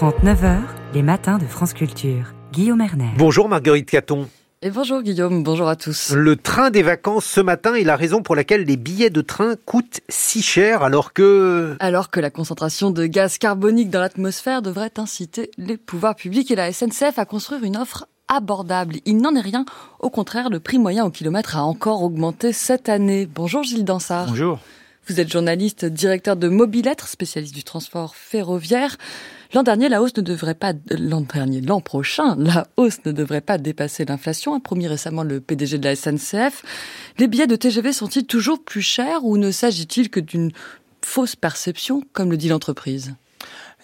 8h30, 9h, les matins de France Culture. Guillaume Erner. Bonjour Marguerite Caton. Et bonjour Guillaume, bonjour à tous. Le train des vacances ce matin est la raison pour laquelle les billets de train coûtent si cher alors que... Alors que la concentration de gaz carbonique dans l'atmosphère devrait inciter les pouvoirs publics et la SNCF à construire une offre abordable. Il n'en est rien. Au contraire, le prix moyen au kilomètre a encore augmenté cette année. Bonjour Gilles Dansard. Bonjour. Vous êtes journaliste, directeur de Mobilettre, spécialiste du transport ferroviaire. L'an dernier, la hausse ne devrait pas, l'an dernier, l'an prochain, la hausse ne devrait pas dépasser l'inflation, a promis récemment le PDG de la SNCF. Les billets de TGV sont-ils toujours plus chers ou ne s'agit-il que d'une fausse perception, comme le dit l'entreprise?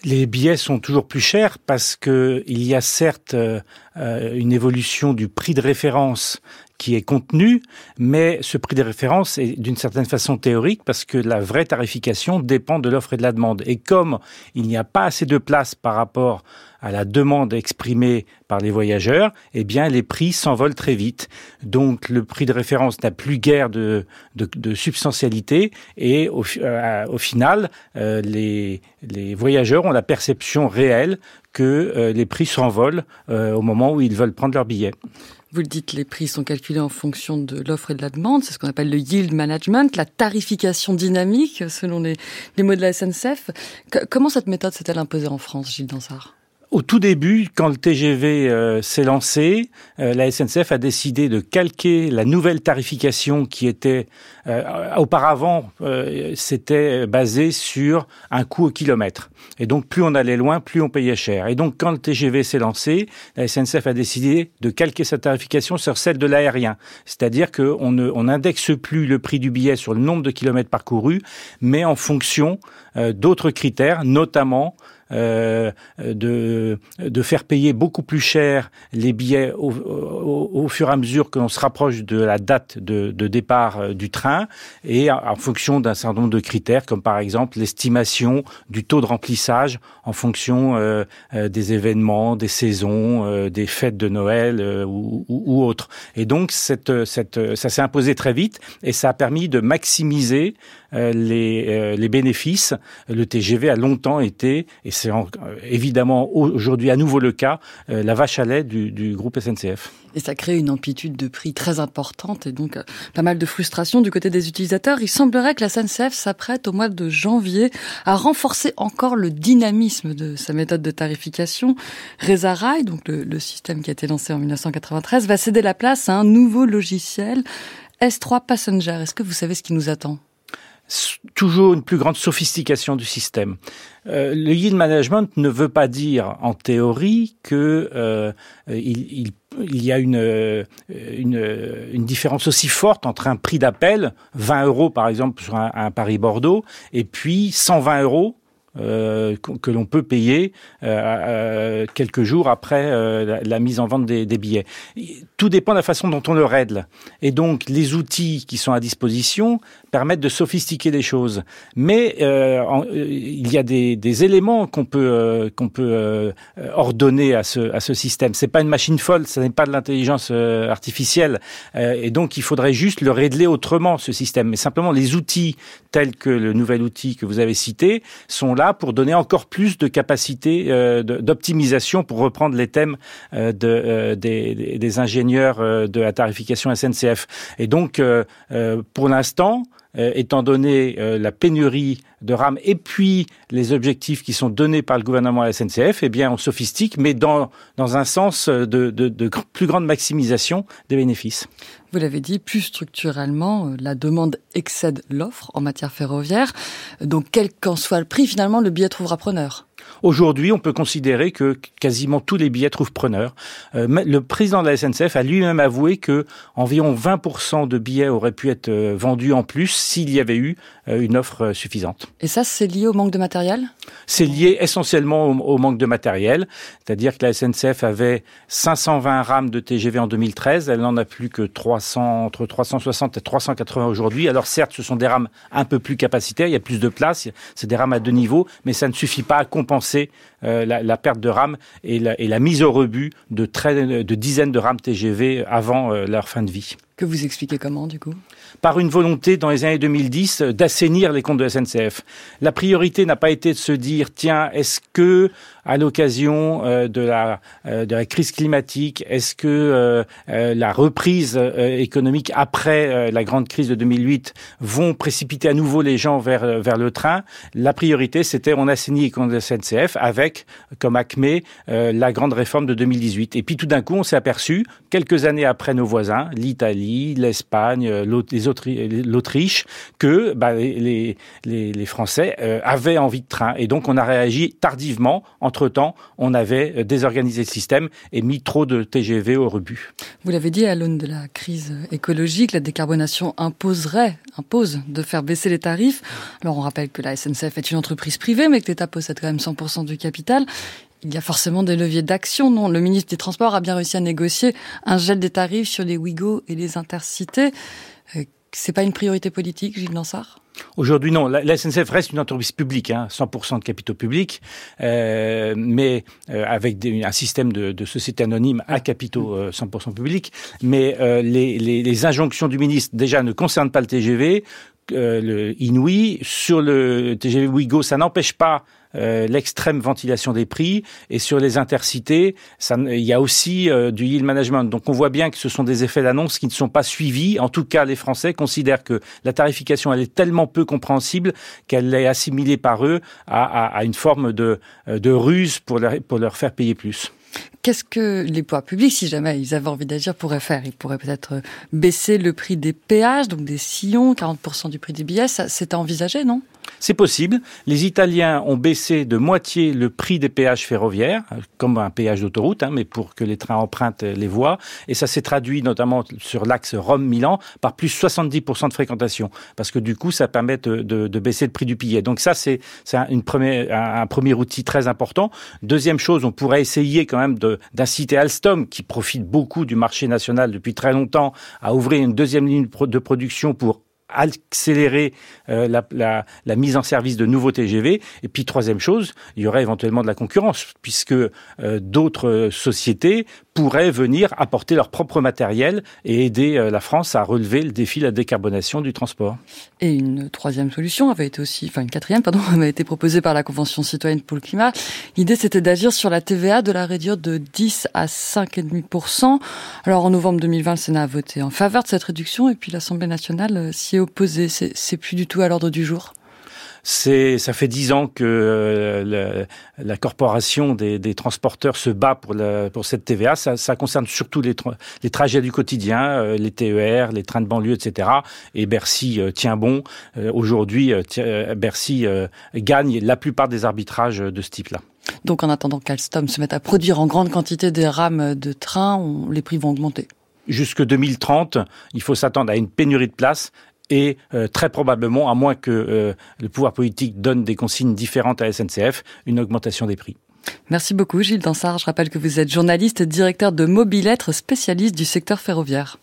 Les billets sont toujours plus chers parce que il y a certes euh, une évolution du prix de référence qui est contenu, mais ce prix de référence est d'une certaine façon théorique parce que la vraie tarification dépend de l'offre et de la demande. Et comme il n'y a pas assez de place par rapport à la demande exprimée par les voyageurs, eh bien les prix s'envolent très vite. Donc le prix de référence n'a plus guère de, de, de substantialité et au, euh, au final, euh, les, les voyageurs ont la perception réelle que euh, les prix s'envolent euh, au moment où ils veulent prendre leur billet. Vous le dites, les prix sont calculés en fonction de l'offre et de la demande. C'est ce qu'on appelle le yield management, la tarification dynamique, selon les, mots de la SNCF. Comment cette méthode s'est-elle imposée en France, Gilles Dansard? Au tout début, quand le TGV euh, s'est lancé, euh, la SNCF a décidé de calquer la nouvelle tarification qui était euh, auparavant, c'était basé sur un coût au kilomètre. Et donc, plus on allait loin, plus on payait cher. Et donc, quand le TGV s'est lancé, la SNCF a décidé de calquer sa tarification sur celle de l'aérien. C'est-à-dire qu'on ne, on n'indexe plus le prix du billet sur le nombre de kilomètres parcourus, mais en fonction d'autres critères, notamment euh, de, de faire payer beaucoup plus cher les billets au, au, au fur et à mesure que l'on se rapproche de la date de, de départ euh, du train et en, fonction d'un certain nombre de critères comme par exemple l'estimation du taux de remplissage en fonction euh, euh des événements, des saisons, des fêtes de Noël ou, ou, autres. Et donc cette, cette, ça s'est imposé très vite et ça a permis de maximiser les, les bénéfices. Le TGV a longtemps été, c'est évidemment aujourd'hui à nouveau le cas, euh, la vache à lait du, groupe SNCF. Et ça crée une amplitude de prix très importante et donc euh, pas mal de frustration du côté des utilisateurs. Il semblerait que la SNCF s'apprête au mois de janvier à renforcer encore le dynamisme de sa méthode de tarification. Reza Rail, donc le, le système qui a été lancé en 1993, va céder la place à un nouveau logiciel S3 Passenger. Est-ce que vous savez ce qui nous attend? Toujours une plus grande sophistication du système. Euh, le yield management ne veut pas dire en théorie que euh, il, y a une, une, une, différence aussi forte entre un prix d'appel, 20 euros par exemple sur un, un Paris-Bordeaux, et puis 120 euros euh, que l'on peut payer euh, quelques jours après euh, la, mise en vente des, billets. Tout dépend de la façon dont on le règle. Et donc, les outils qui sont à disposition permettent de sophistiquer les choses. Mais il y a des, des éléments qu'on peut, qu'on peut ordonner à ce, à ce système. C'est pas une machine folle, ce n'est pas de l'intelligence artificielle. et donc, il faudrait juste le régler autrement, ce système. Mais simplement, les outils tels que le nouvel outil que vous avez cité sont là pour donner encore plus de capacité euh, d'optimisation, pour reprendre les thèmes euh, euh, des, des, ingénieurs de la tarification SNCF. Et donc, pour l'instant, étant donné la pénurie de rames et puis les objectifs qui sont donnés par le gouvernement à la SNCF, eh bien, on sophistique, mais dans, dans un sens de, de, de plus grande maximisation des bénéfices. Vous l'avez dit, plus structurellement, la demande excède l'offre en matière ferroviaire. Donc, quel qu'en soit le prix, finalement, le billet trouvera preneur. Aujourd'hui, on peut considérer que quasiment tous les billets trouvent preneur. Euh, le président de la SNCF a lui-même avoué que environ 20% de billets auraient pu être euh, vendus en plus s'il y avait eu euh, une offre suffisante. Et ça, c'est lié au manque de matériel? C'est lié essentiellement au, au, manque de matériel, c'est-à-dire que la SNCF avait 520 rames de TGV en 2013, elle n'en a plus que 300, entre 360 et 380 aujourd'hui. Alors certes, ce sont des rames un peu plus capacitaires, il y a plus de place, c'est des rames à deux niveaux, mais ça ne suffit pas à compenser euh, la, perte de rames et la, mise au rebut de dizaines de rames TGV avant euh, leur fin de vie. Que vous expliquez comment, du coup? Par une volonté, dans les années 2010, d'assainir les comptes de SNCF. La priorité n'a pas été de se dire, tiens, est-ce que, à l'occasion euh, de, la, euh, de la crise climatique, est-ce que euh, la reprise économique après la grande crise de 2008 vont précipiter à nouveau les gens vers, vers le train? La priorité, c'était on assainit les comptes de SNCF avec, comme acmé, la grande réforme de 2018. Et puis tout d'un coup, on s'est aperçu, quelques années après nos voisins, l'Italie, l'Espagne, l'Autriche, que bah, les, Français euh, avaient envie de train. Et donc on a réagi tardivement. Entre-temps, on avait euh, désorganisé le système et mis trop de TGV au rebut. Vous l'avez dit, à l'aune de la crise écologique, la décarbonation imposerait, impose de faire baisser les tarifs. Alors on rappelle que la SNCF est une entreprise privée, mais que l'État possède quand même 100% du capital. Il y a forcément des leviers d'action, non? Le ministre des Transports a bien réussi à négocier un gel des tarifs sur les Ouigo et les intercités. Euh, c'est pas une priorité politique, Gilles Lansard Aujourd'hui, non. La, SNCF reste une entreprise publique, hein, 100% de capitaux publics, euh, mais euh, avec un système de, société anonyme à capitaux 100% publics. Mais les, injonctions du ministre, déjà, ne concernent pas le TGV, le Inouï. Sur le TGV Ouigo, ça n'empêche pas euh, l'extrême ventilation des prix et sur les intercités, il y a aussi euh, du yield management. Donc on voit bien que ce sont des effets d'annonce qui ne sont pas suivis. En tout cas, les Français considèrent que la tarification elle est tellement peu compréhensible qu'elle est assimilée par eux à, une forme de, euh, ruse pour leur faire payer plus. Qu'est-ce que les pouvoirs publics, si jamais ils avaient envie d'agir, pourraient faire? Ils pourraient peut-être baisser le prix des péages, donc des sillons, 40% du prix des billets. C'est envisagé, non? C'est possible. Les Italiens ont baissé de moitié le prix des péages ferroviaires, comme un péage d'autoroute, hein, mais pour que les trains empruntent les voies. Et ça s'est traduit notamment sur l'axe Rome-Milan par plus 70% de fréquentation, parce que du coup, ça permet de, baisser le prix du billet. Donc ça, c'est un, premier outil très important. Deuxième chose, on pourrait essayer quand même d'inciter Alstom, qui profite beaucoup du marché national depuis très longtemps, à ouvrir une deuxième ligne de production pour accélérer euh, la, mise en service de nouveaux TGV. Et puis troisième chose, il y aurait éventuellement de la concurrence, puisque euh, d'autres sociétés pourraient venir apporter leur propre matériel et aider euh, la France à relever le défi de la décarbonation du transport. Et une troisième solution avait été aussi, enfin une quatrième, pardon, avait été proposée par la Convention citoyenne pour le climat. L'idée, c'était d'agir sur la TVA, de la réduire de 10 à 5,5%. Alors en novembre 2020, le Sénat a voté en faveur de cette réduction et puis l'Assemblée nationale s'y est opposée. C'est plus du tout à l'ordre du jour. C'est, ça fait dix ans que euh, la, corporation des, des, transporteurs se bat pour, la, pour cette TVA. Ça, ça concerne surtout les, les, trajets du quotidien, euh, les TER, les trains de banlieue, etc. Et Bercy euh, tient bon. Aujourd'hui, Bercy gagne la plupart des arbitrages de ce type-là. Donc en attendant qu'Alstom se mette à produire en grande quantité des rames de train, les prix vont augmenter jusque 2030, il faut s'attendre à une pénurie de places et euh, très probablement, à moins que euh, le pouvoir politique donne des consignes différentes à SNCF, une augmentation des prix. Merci beaucoup Gilles Dansard. Je rappelle que vous êtes journaliste, directeur de Mobilettre, spécialiste du secteur ferroviaire.